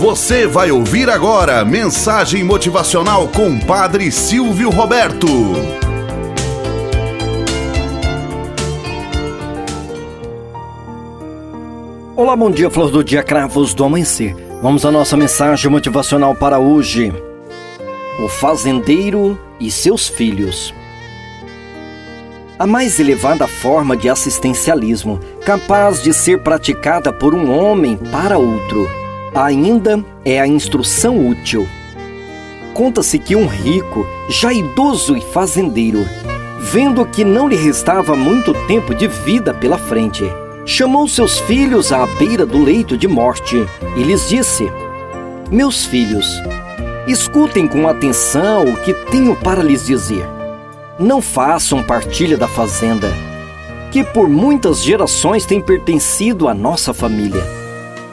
Você vai ouvir agora mensagem motivacional com Padre Silvio Roberto. Olá, bom dia, flor do dia, cravos do amanhecer. Vamos à nossa mensagem motivacional para hoje. O fazendeiro e seus filhos. A mais elevada forma de assistencialismo capaz de ser praticada por um homem para outro ainda é a instrução útil. Conta-se que um rico, já idoso e fazendeiro, vendo que não lhe restava muito tempo de vida pela frente, chamou seus filhos à beira do leito de morte e lhes disse: Meus filhos, escutem com atenção o que tenho para lhes dizer. Não façam partilha da fazenda, que por muitas gerações tem pertencido à nossa família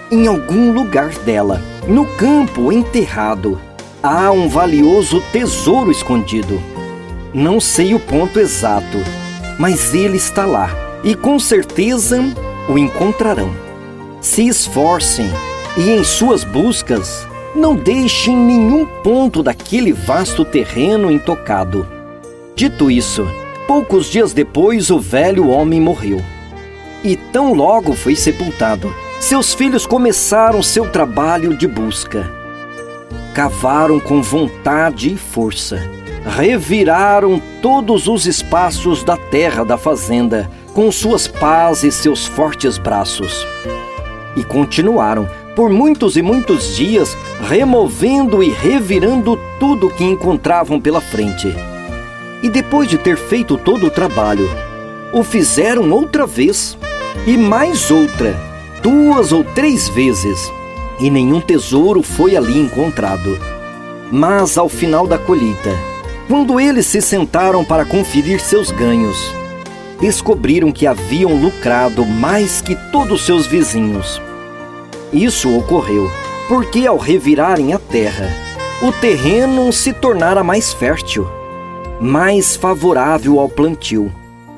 em algum lugar dela, no campo enterrado, há um valioso tesouro escondido. Não sei o ponto exato, mas ele está lá e com certeza o encontrarão. Se esforcem e em suas buscas não deixem nenhum ponto daquele vasto terreno intocado. Dito isso, poucos dias depois o velho homem morreu. E tão logo foi sepultado seus filhos começaram seu trabalho de busca. Cavaram com vontade e força. Reviraram todos os espaços da terra da fazenda com suas pás e seus fortes braços. E continuaram por muitos e muitos dias removendo e revirando tudo que encontravam pela frente. E depois de ter feito todo o trabalho, o fizeram outra vez e mais outra duas ou três vezes, e nenhum tesouro foi ali encontrado. Mas ao final da colheita, quando eles se sentaram para conferir seus ganhos, descobriram que haviam lucrado mais que todos seus vizinhos. Isso ocorreu porque, ao revirarem a terra, o terreno se tornara mais fértil, mais favorável ao plantio,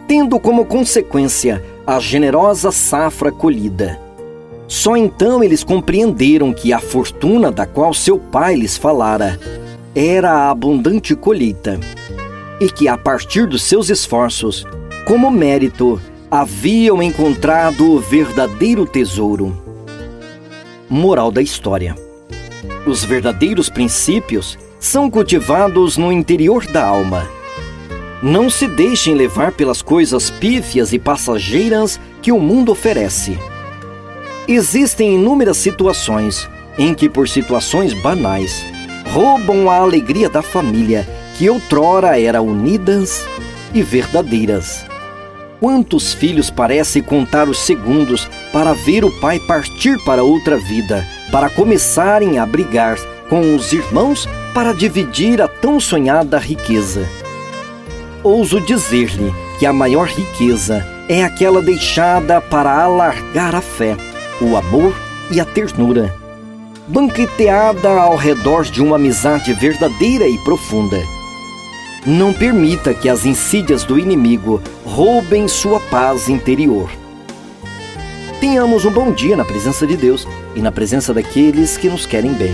tendo como consequência a generosa safra colhida. Só então eles compreenderam que a fortuna da qual seu pai lhes falara era a abundante colheita e que a partir dos seus esforços, como mérito, haviam encontrado o verdadeiro tesouro. Moral da história: Os verdadeiros princípios são cultivados no interior da alma. Não se deixem levar pelas coisas pífias e passageiras que o mundo oferece Existem inúmeras situações em que, por situações banais, roubam a alegria da família que outrora era unidas e verdadeiras. Quantos filhos parecem contar os segundos para ver o pai partir para outra vida, para começarem a brigar com os irmãos para dividir a tão sonhada riqueza? Ouso dizer-lhe que a maior riqueza é aquela deixada para alargar a fé o amor e a ternura, banqueteada ao redor de uma amizade verdadeira e profunda. Não permita que as insídias do inimigo roubem sua paz interior. Tenhamos um bom dia na presença de Deus e na presença daqueles que nos querem bem.